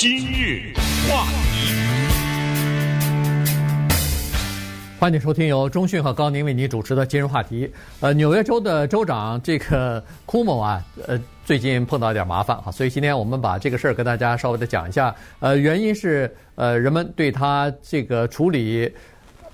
今日话题，欢迎收听由中讯和高宁为您主持的今日话题。呃，纽约州的州长这个库莫啊，呃，最近碰到一点麻烦啊，所以今天我们把这个事儿跟大家稍微的讲一下。呃，原因是呃，人们对他这个处理。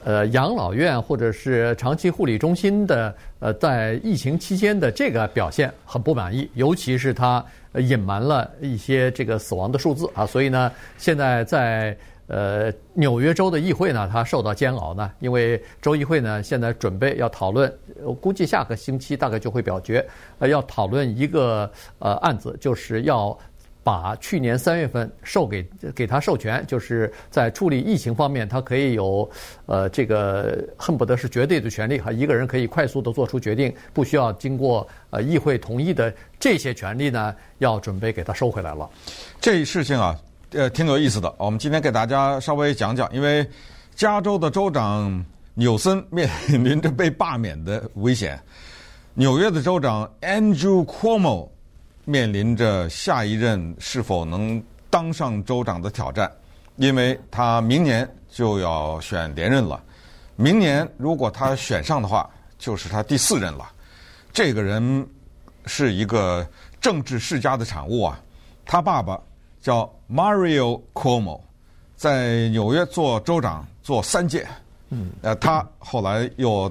呃，养老院或者是长期护理中心的呃，在疫情期间的这个表现很不满意，尤其是他隐瞒了一些这个死亡的数字啊，所以呢，现在在呃纽约州的议会呢，它受到煎熬呢，因为州议会呢现在准备要讨论，我估计下个星期大概就会表决，呃，要讨论一个呃案子，就是要。把去年三月份授给给他授权，就是在处理疫情方面，他可以有呃这个恨不得是绝对的权利哈，一个人可以快速的做出决定，不需要经过呃议会同意的这些权利呢，要准备给他收回来了。这事情啊，呃，挺有意思的。我们今天给大家稍微讲讲，因为加州的州长纽森面临着被罢免的危险，纽约的州长 Andrew Cuomo。面临着下一任是否能当上州长的挑战，因为他明年就要选连任了。明年如果他选上的话，就是他第四任了。这个人是一个政治世家的产物啊。他爸爸叫 Mario Cuomo，在纽约做州长做三届。嗯，呃，他后来又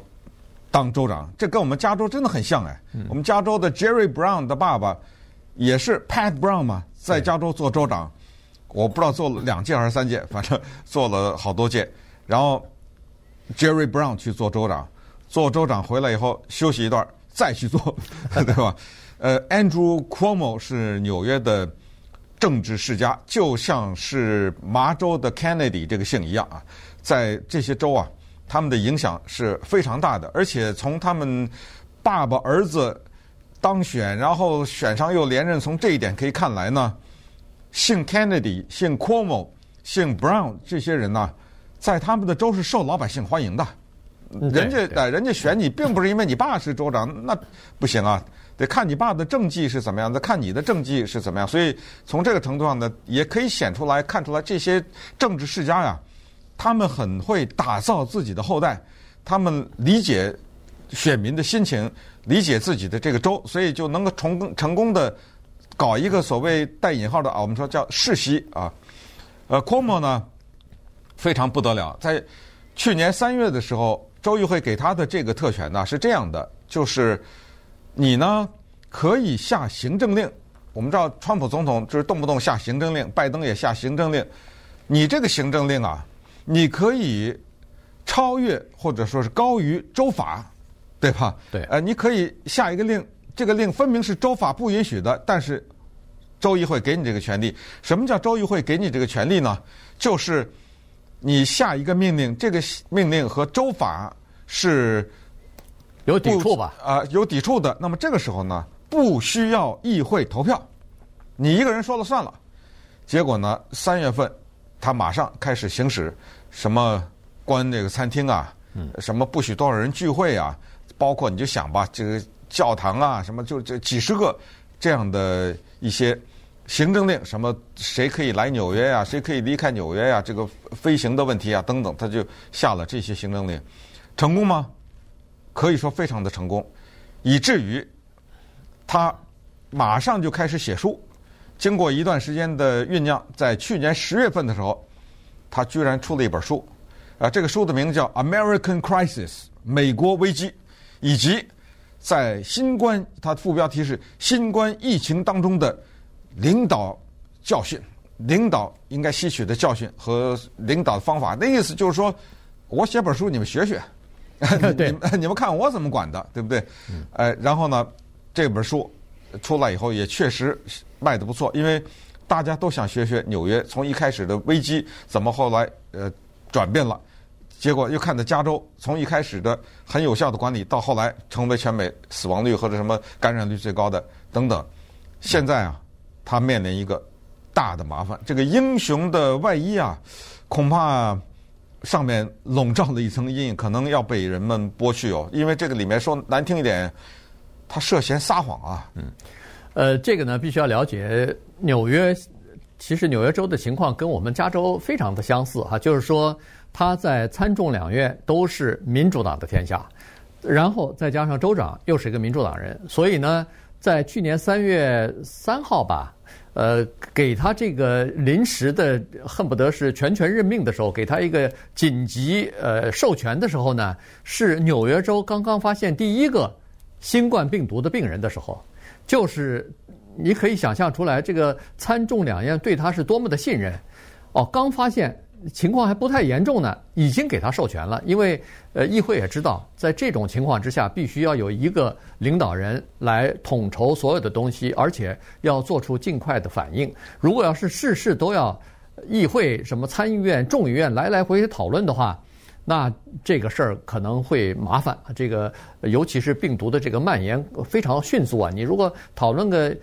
当州长，这跟我们加州真的很像哎。我们加州的 Jerry Brown 的爸爸。也是 Pat Brown 嘛，在加州做州长，我不知道做了两届还是三届，反正做了好多届。然后 Jerry Brown 去做州长，做州长回来以后休息一段，再去做，对吧？呃，Andrew Cuomo 是纽约的政治世家，就像是麻州的 Kennedy 这个姓一样啊，在这些州啊，他们的影响是非常大的，而且从他们爸爸儿子。当选，然后选上又连任，从这一点可以看来呢，姓 Kennedy、姓 Cuomo、姓 Brown 这些人呢，在他们的州是受老百姓欢迎的。人家呃，人家选你，并不是因为你爸是州长，那不行啊，得看你爸的政绩是怎么样的，看你的政绩是怎么样。所以从这个程度上呢，也可以显出来看出来，这些政治世家呀，他们很会打造自己的后代，他们理解选民的心情。理解自己的这个州，所以就能够成功成功的搞一个所谓带引号的啊，我们说叫世袭啊。呃，Cuomo 呢非常不得了，在去年三月的时候，州议会给他的这个特权呢是这样的，就是你呢可以下行政令。我们知道川普总统就是动不动下行政令，拜登也下行政令。你这个行政令啊，你可以超越或者说是高于州法。对吧？对，呃，你可以下一个令，这个令分明是州法不允许的，但是州议会给你这个权利。什么叫州议会给你这个权利呢？就是你下一个命令，这个命令和州法是有抵触吧？啊、呃，有抵触的。那么这个时候呢，不需要议会投票，你一个人说了算了。结果呢，三月份他马上开始行使什么关这个餐厅啊，嗯，什么不许多少人聚会啊。包括你就想吧，这个教堂啊，什么就这几十个这样的一些行政令，什么谁可以来纽约呀，谁可以离开纽约呀，这个飞行的问题啊等等，他就下了这些行政令，成功吗？可以说非常的成功，以至于他马上就开始写书，经过一段时间的酝酿，在去年十月份的时候，他居然出了一本书，啊，这个书的名字叫《American Crisis》，美国危机。以及在新冠，它的副标题是“新冠疫情当中的领导教训”，领导应该吸取的教训和领导的方法。那意思就是说，我写本书，你们学学，对你们你们看我怎么管的，对不对？呃，然后呢，这本书出来以后也确实卖的不错，因为大家都想学学纽约，从一开始的危机怎么后来呃转变了。结果又看到加州从一开始的很有效的管理，到后来成为全美死亡率或者什么感染率最高的等等，现在啊，他面临一个大的麻烦。这个英雄的外衣啊，恐怕上面笼罩了一层阴影，可能要被人们剥去哦。因为这个里面说难听一点，他涉嫌撒谎啊。嗯，呃，这个呢，必须要了解纽约。其实纽约州的情况跟我们加州非常的相似哈，就是说他在参众两院都是民主党的天下，然后再加上州长又是一个民主党人，所以呢，在去年三月三号吧。呃，给他这个临时的恨不得是全权任命的时候，给他一个紧急呃授权的时候呢，是纽约州刚刚发现第一个新冠病毒的病人的时候，就是你可以想象出来，这个参众两院对他是多么的信任。哦，刚发现。情况还不太严重呢，已经给他授权了。因为呃，议会也知道，在这种情况之下，必须要有一个领导人来统筹所有的东西，而且要做出尽快的反应。如果要是事事都要议会什么参议院、众议院来来回回讨论的话，那这个事儿可能会麻烦。这个尤其是病毒的这个蔓延非常迅速啊，你如果讨论个。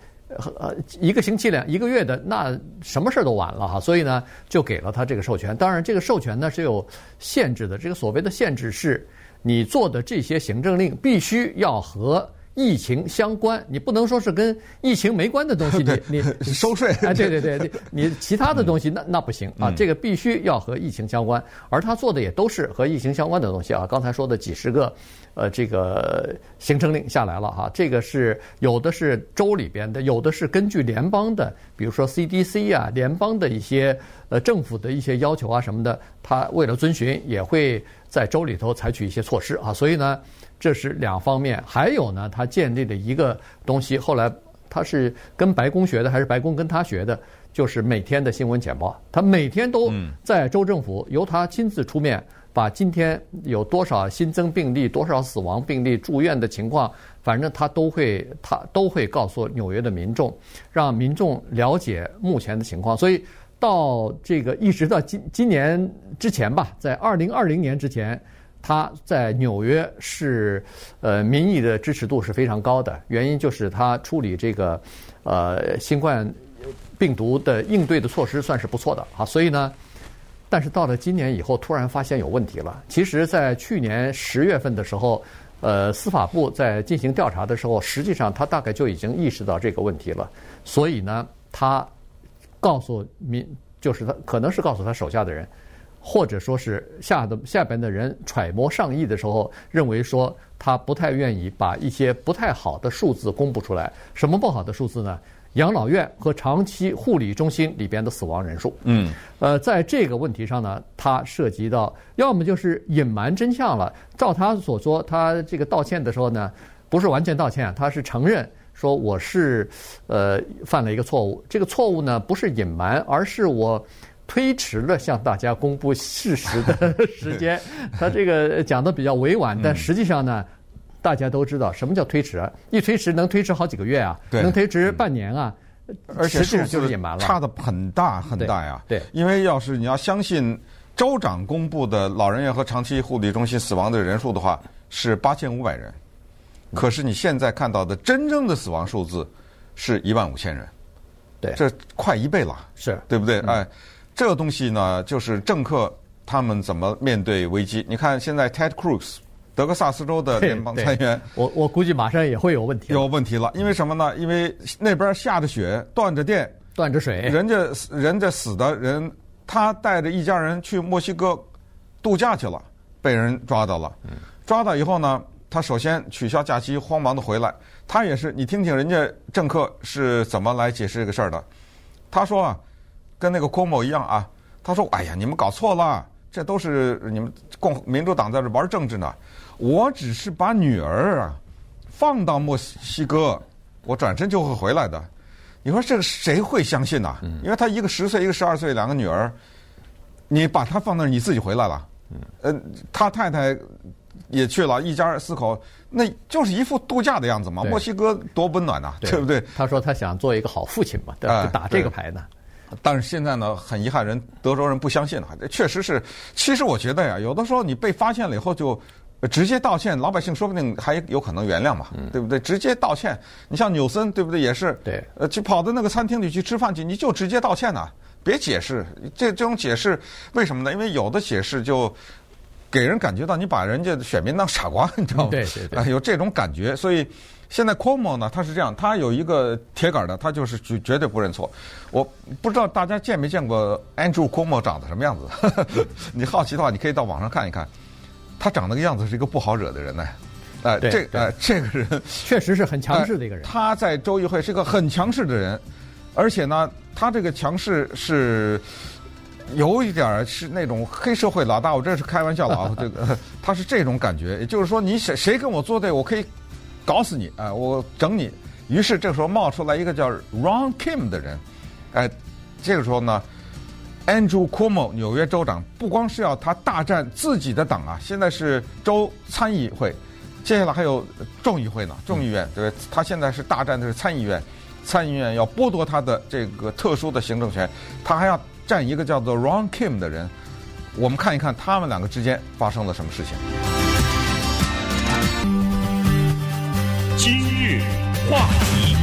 呃，一个星期两一个月的，那什么事儿都晚了哈，所以呢，就给了他这个授权。当然，这个授权呢是有限制的。这个所谓的限制是，你做的这些行政令必须要和。疫情相关，你不能说是跟疫情没关的东西，你你收税啊？对对对，你其他的东西那那不行啊，这个必须要和疫情相关，而他做的也都是和疫情相关的东西啊。刚才说的几十个，呃，这个行政令下来了哈，这个是有的是州里边的，有的是根据联邦的，比如说 CDC 啊，联邦的一些呃政府的一些要求啊什么的，他为了遵循，也会在州里头采取一些措施啊，所以呢。这是两方面，还有呢，他建立的一个东西，后来他是跟白宫学的，还是白宫跟他学的？就是每天的新闻简报，他每天都在州政府由他亲自出面，把今天有多少新增病例、多少死亡病例、住院的情况，反正他都会他都会告诉纽约的民众，让民众了解目前的情况。所以到这个一直到今今年之前吧，在二零二零年之前。他在纽约是，呃，民意的支持度是非常高的。原因就是他处理这个，呃，新冠病毒的应对的措施算是不错的啊。所以呢，但是到了今年以后，突然发现有问题了。其实，在去年十月份的时候，呃，司法部在进行调查的时候，实际上他大概就已经意识到这个问题了。所以呢，他告诉民，就是他可能是告诉他手下的人。或者说是下的下边的人揣摩上意的时候，认为说他不太愿意把一些不太好的数字公布出来。什么不好的数字呢？养老院和长期护理中心里边的死亡人数。嗯，呃，在这个问题上呢，他涉及到要么就是隐瞒真相了。照他所说，他这个道歉的时候呢，不是完全道歉，他是承认说我是呃犯了一个错误。这个错误呢，不是隐瞒，而是我。推迟了向大家公布事实的 时间，他这个讲的比较委婉，但实际上呢，大家都知道什么叫推迟啊？一推迟能推迟好几个月啊，能推迟半年啊，而且实际上就是隐瞒了，差的很大很大呀。对，因为要是你要相信州长公布的老人院和长期护理中心死亡的人数的话，是八千五百人，可是你现在看到的真正的死亡数字是一万五千人，对，这快一倍了，是对不对？哎。这个东西呢，就是政客他们怎么面对危机？你看，现在 Ted Cruz，德克萨斯州的联邦参议员，我我估计马上也会有问题。有问题了，因为什么呢？因为那边下着雪，断着电，断着水，人家人家死的人，他带着一家人去墨西哥度假去了，被人抓到了。抓到以后呢，他首先取消假期，慌忙的回来。他也是，你听听人家政客是怎么来解释这个事儿的。他说啊。跟那个 Cuomo 一样啊，他说：“哎呀，你们搞错了，这都是你们共民主党在这玩政治呢。我只是把女儿啊放到墨西哥，我转身就会回来的。你说这个谁会相信呢？因为他一个十岁，一个十二岁，两个女儿，你把他放那儿，你自己回来了。嗯，他太太也去了，一家四口，那就是一副度假的样子嘛。墨西哥多温暖呐，对不对？他说他想做一个好父亲嘛，对吧？就打这个牌呢。”但是现在呢，很遗憾，人德州人不相信了。确实是，其实我觉得呀，有的时候你被发现了以后就直接道歉，老百姓说不定还有可能原谅嘛，对不对？直接道歉，你像纽森，对不对？也是，对，呃，去跑到那个餐厅里去吃饭去，你就直接道歉呐，别解释。这这种解释为什么呢？因为有的解释就给人感觉到你把人家选民当傻瓜，你知道吗？对对对，有这种感觉，所以。现在 Cuomo 呢，他是这样，他有一个铁杆的，他就是绝绝对不认错。我不知道大家见没见过 Andrew Cuomo 长得什么样子？你好奇的话，你可以到网上看一看。他长那个样子是一个不好惹的人呢。哎、呃，这呃，这个人 确实是很强势的一个人。呃、他在州议会是个很强势的人，而且呢，他这个强势是有一点是那种黑社会老大。我这是开玩笑的啊，这个他是这种感觉，也就是说，你谁谁跟我作对，我可以搞死你啊、呃，我整你。于是这个时候冒出来一个叫 Ron Kim 的人，哎、呃，这个时候呢，Andrew Cuomo 纽约州长不光是要他大战自己的党啊，现在是州参议会。接下来还有众议会呢，众议院对，他现在是大战的是参议院，参议院要剥夺他的这个特殊的行政权，他还要战一个叫做 Ron Kim 的人。我们看一看他们两个之间发生了什么事情。今日话题，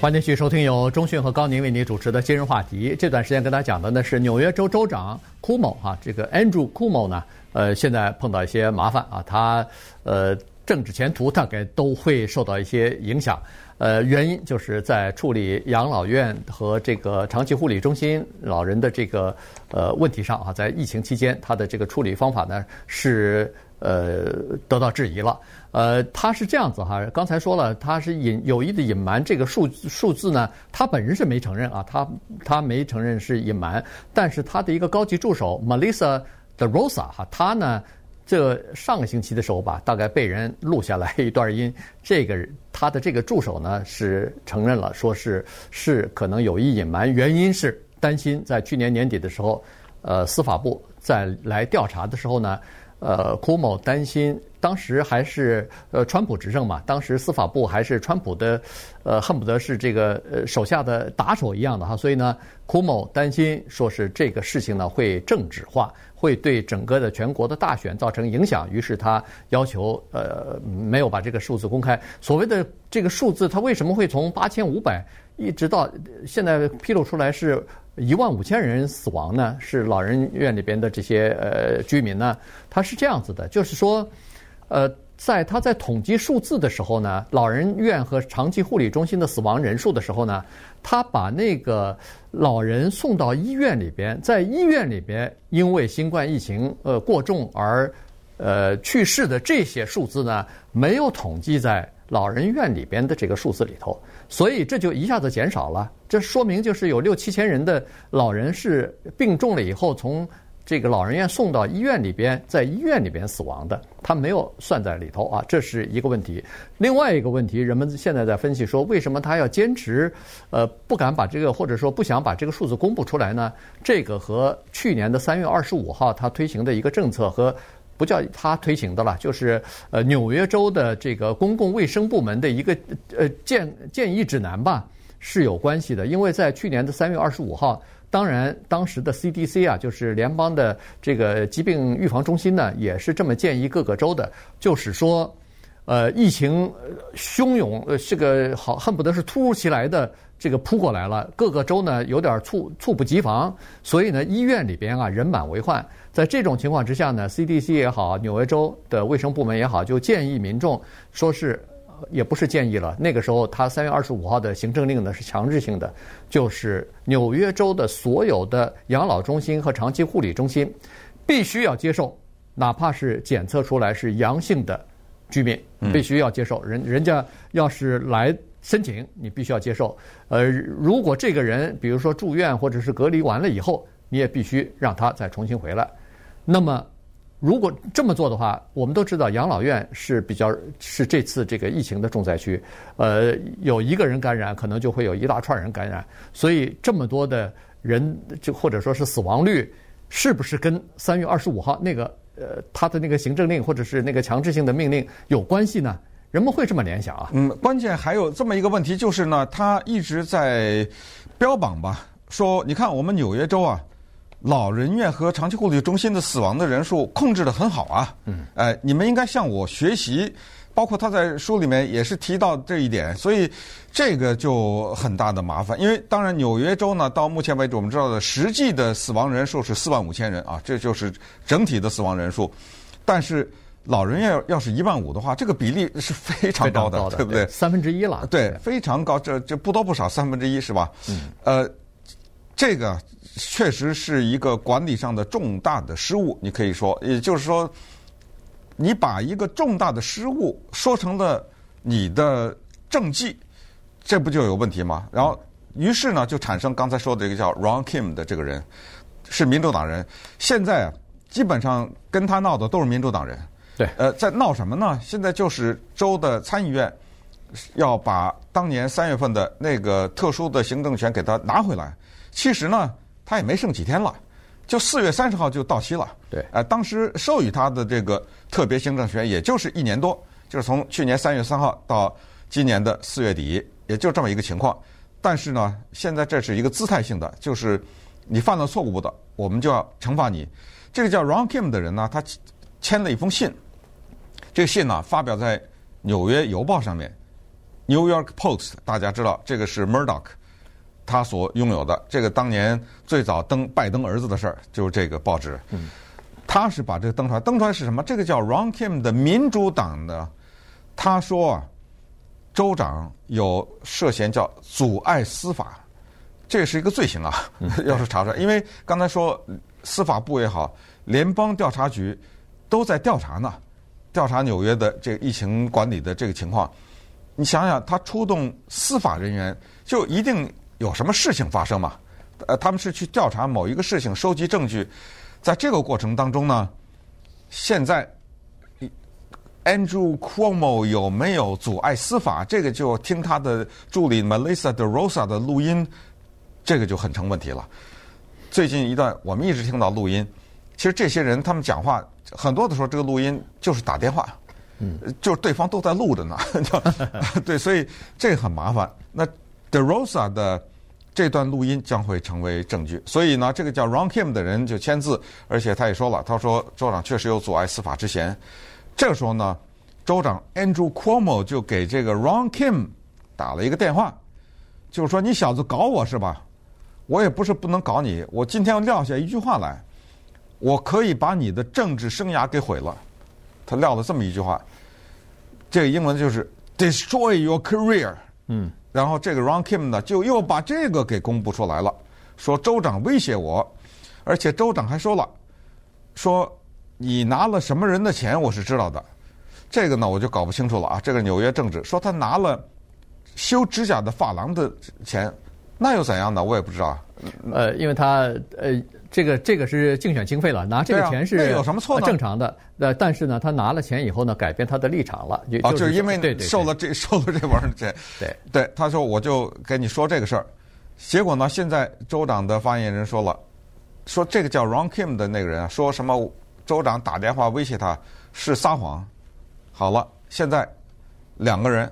欢迎继续收听由中讯和高宁为您主持的今日话题。这段时间跟大家讲的呢是纽约州州长 Cuomo 啊，这个 Andrew Cuomo 呢。呃，现在碰到一些麻烦啊，他呃政治前途大概都会受到一些影响。呃，原因就是在处理养老院和这个长期护理中心老人的这个呃问题上啊，在疫情期间，他的这个处理方法呢是呃得到质疑了。呃，他是这样子哈，刚才说了，他是隐有意的隐瞒这个数数字呢，他本人是没承认啊，他他没承认是隐瞒，但是他的一个高级助手 Melissa。的 Rosa 哈，他呢，这上个星期的时候吧，大概被人录下来一段音。这个他的这个助手呢是承认了，说是是可能有意隐瞒，原因是担心在去年年底的时候，呃，司法部在来调查的时候呢，呃库某担心当时还是呃川普执政嘛，当时司法部还是川普的，呃，恨不得是这个呃手下的打手一样的哈，所以呢库某担心说是这个事情呢会政治化。会对整个的全国的大选造成影响，于是他要求呃没有把这个数字公开。所谓的这个数字，他为什么会从八千五百一直到现在披露出来是一万五千人死亡呢？是老人院里边的这些呃居民呢？他是这样子的，就是说，呃，在他在统计数字的时候呢，老人院和长期护理中心的死亡人数的时候呢，他把那个。老人送到医院里边，在医院里边因为新冠疫情呃过重而呃去世的这些数字呢，没有统计在老人院里边的这个数字里头，所以这就一下子减少了。这说明就是有六七千人的老人是病重了以后从。这个老人院送到医院里边，在医院里边死亡的，他没有算在里头啊，这是一个问题。另外一个问题，人们现在在分析说，为什么他要坚持，呃，不敢把这个或者说不想把这个数字公布出来呢？这个和去年的三月二十五号他推行的一个政策和不叫他推行的了，就是呃纽约州的这个公共卫生部门的一个呃建建议指南吧是有关系的，因为在去年的三月二十五号。当然，当时的 CDC 啊，就是联邦的这个疾病预防中心呢，也是这么建议各个州的，就是说，呃，疫情汹涌，呃，这个好恨不得是突如其来的这个扑过来了，各个州呢有点猝猝不及防，所以呢，医院里边啊人满为患。在这种情况之下呢，CDC 也好，纽约州的卫生部门也好，就建议民众说是。也不是建议了。那个时候，他三月二十五号的行政令呢是强制性的，就是纽约州的所有的养老中心和长期护理中心必须要接受，哪怕是检测出来是阳性的居民，必须要接受。人人家要是来申请，你必须要接受。呃，如果这个人比如说住院或者是隔离完了以后，你也必须让他再重新回来。那么。如果这么做的话，我们都知道养老院是比较是这次这个疫情的重灾区。呃，有一个人感染，可能就会有一大串人感染，所以这么多的人就或者说是死亡率，是不是跟三月二十五号那个呃他的那个行政令或者是那个强制性的命令有关系呢？人们会这么联想啊？嗯，关键还有这么一个问题，就是呢，他一直在标榜吧，说你看我们纽约州啊。老人院和长期护理中心的死亡的人数控制得很好啊！嗯，哎，你们应该向我学习，包括他在书里面也是提到这一点，所以这个就很大的麻烦。因为当然纽约州呢，到目前为止我们知道的实际的死亡人数是四万五千人啊，这就是整体的死亡人数。但是老人院要是一万五的话，这个比例是非常高的，高的对不对？三分之一了。对，非常高，这这不多不少，三分之一是吧？嗯。呃，这个确实是一个管理上的重大的失误，你可以说，也就是说，你把一个重大的失误说成了你的政绩，这不就有问题吗？然后，于是呢，就产生刚才说的一个叫 Ron Kim 的这个人，是民主党人，现在啊，基本上跟他闹的都是民主党人。对，呃，在闹什么呢？现在就是州的参议院要把当年三月份的那个特殊的行政权给他拿回来。其实呢，他也没剩几天了，就四月三十号就到期了。对，呃，当时授予他的这个特别行政权，也就是一年多，就是从去年三月三号到今年的四月底，也就这么一个情况。但是呢，现在这是一个姿态性的，就是你犯了错误的，我们就要惩罚你。这个叫 Ron Kim 的人呢，他签了一封信。这个信呢，发表在《纽约邮报》上面，《New York Post》。大家知道，这个是 Murdoch 他所拥有的。这个当年最早登拜登儿子的事儿，就是这个报纸。嗯，他是把这个登出来。登出来是什么？这个叫 Ron Kim 的民主党的，他说啊，州长有涉嫌叫阻碍司法，这是一个罪行啊。要是查出来，因为刚才说司法部也好，联邦调查局都在调查呢。调查纽约的这个疫情管理的这个情况，你想想，他出动司法人员，就一定有什么事情发生嘛？呃，他们是去调查某一个事情，收集证据，在这个过程当中呢，现在 Andrew Cuomo 有没有阻碍司法？这个就听他的助理 Melissa DeRosa 的录音，这个就很成问题了。最近一段我们一直听到录音，其实这些人他们讲话。很多的时候，这个录音就是打电话，嗯，就是对方都在录着呢，对，所以这很麻烦。那 DeRosa 的这段录音将会成为证据，所以呢，这个叫 Ron Kim 的人就签字，而且他也说了，他说州长确实有阻碍司法之嫌。这个时候呢，州长 Andrew Cuomo 就给这个 Ron Kim 打了一个电话，就是说你小子搞我是吧？我也不是不能搞你，我今天要撂下一句话来。我可以把你的政治生涯给毁了，他撂了这么一句话，这个英文就是 “destroy your career”。嗯，然后这个 Ron Kim 呢，就又把这个给公布出来了，说州长威胁我，而且州长还说了，说你拿了什么人的钱，我是知道的，这个呢我就搞不清楚了啊。这个纽约政治说他拿了修指甲的发廊的钱，那又怎样呢？我也不知道。呃，因为他呃。这个这个是竞选经费了，拿这个钱是有什么错呢？正常的。呃，但是呢，他拿了钱以后呢，改变他的立场了。就哦，就是因为受了这 受了这玩意儿钱。对对，他说我就跟你说这个事儿。结果呢，现在州长的发言人说了，说这个叫 Ron Kim 的那个人啊，说什么州长打电话威胁他是撒谎。好了，现在两个人，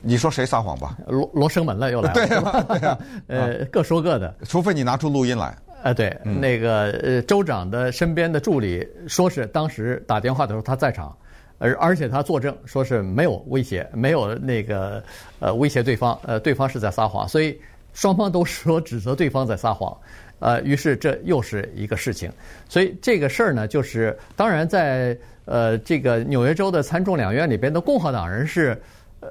你说谁撒谎吧？罗罗生门了，又来了。对啊，对啊，呃，各说各的，除非你拿出录音来。呃，对，嗯、那个呃，州长的身边的助理说是当时打电话的时候他在场，而而且他作证说是没有威胁，没有那个呃威胁对方，呃，对方是在撒谎，所以双方都说指责对方在撒谎，呃，于是这又是一个事情，所以这个事儿呢，就是当然在呃这个纽约州的参众两院里边的共和党人是呃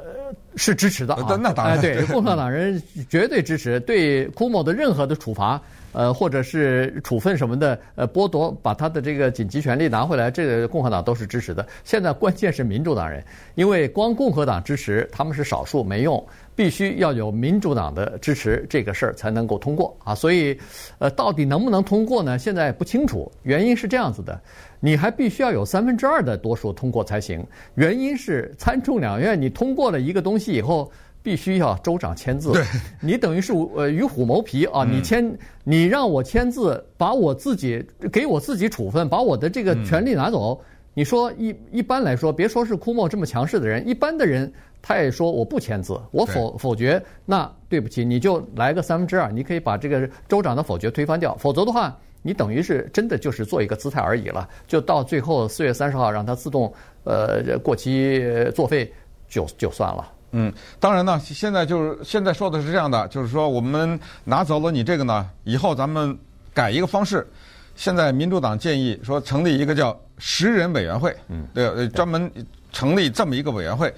是支持的啊，那当然，哎，对，共和党人绝对支持对库莫的任何的处罚。呃，或者是处分什么的，呃，剥夺把他的这个紧急权利拿回来，这个共和党都是支持的。现在关键是民主党人，因为光共和党支持他们是少数没用，必须要有民主党的支持，这个事儿才能够通过啊。所以，呃，到底能不能通过呢？现在不清楚。原因是这样子的，你还必须要有三分之二的多数通过才行。原因是参众两院你通过了一个东西以后。必须要州长签字，你等于是呃与虎谋皮啊！你签，你让我签字，把我自己给我自己处分，把我的这个权利拿走。你说一一般来说，别说是库莫这么强势的人，一般的人他也说我不签字，我否否决。那对不起，你就来个三分之二，你可以把这个州长的否决推翻掉。否则的话，你等于是真的就是做一个姿态而已了。就到最后四月三十号让它自动呃过期作废就就算了。嗯，当然呢，现在就是现在说的是这样的，就是说我们拿走了你这个呢，以后咱们改一个方式。现在民主党建议说成立一个叫十人委员会，嗯，对，专门成立这么一个委员会，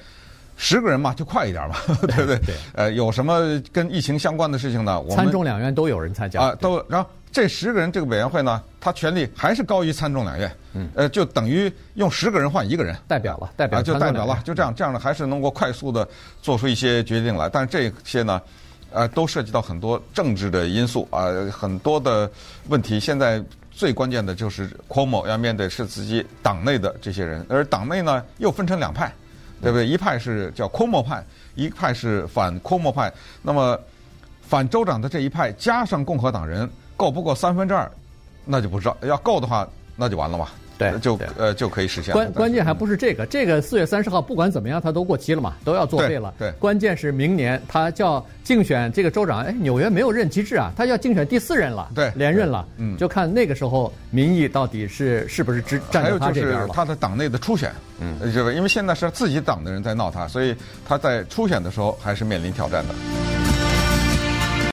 十个人嘛，就快一点嘛，对不对？对。呃，有什么跟疫情相关的事情呢？我们参众两院都有人参加啊，都。然后这十个人这个委员会呢，他权力还是高于参众两院，嗯，呃，就等于用十个人换一个人，代表了，代表就代表了，就这样，这样呢，还是能够快速的做出一些决定来。但是这些呢，呃，都涉及到很多政治的因素啊，很多的问题。现在。最关键的就是 Cuomo 要面对是自己党内的这些人，而党内呢又分成两派，对不对？一派是叫 Cuomo 派，一派是反 Cuomo 派。那么反州长的这一派加上共和党人够不够三分之二，那就不知道。要够的话，那就完了嘛。对，就呃就可以实现。关关键还不是这个，这个四月三十号不管怎么样，他都过期了嘛，都要作废了。对，关键是明年他叫竞选这个州长，哎，纽约没有任期制啊，他要竞选第四任了，对，连任了，嗯，就看那个时候民意到底是是不是支站在他这边了。还有就是他的党内的初选，嗯，是吧？因为现在是自己党的人在闹他，所以他在初选的时候还是面临挑战的。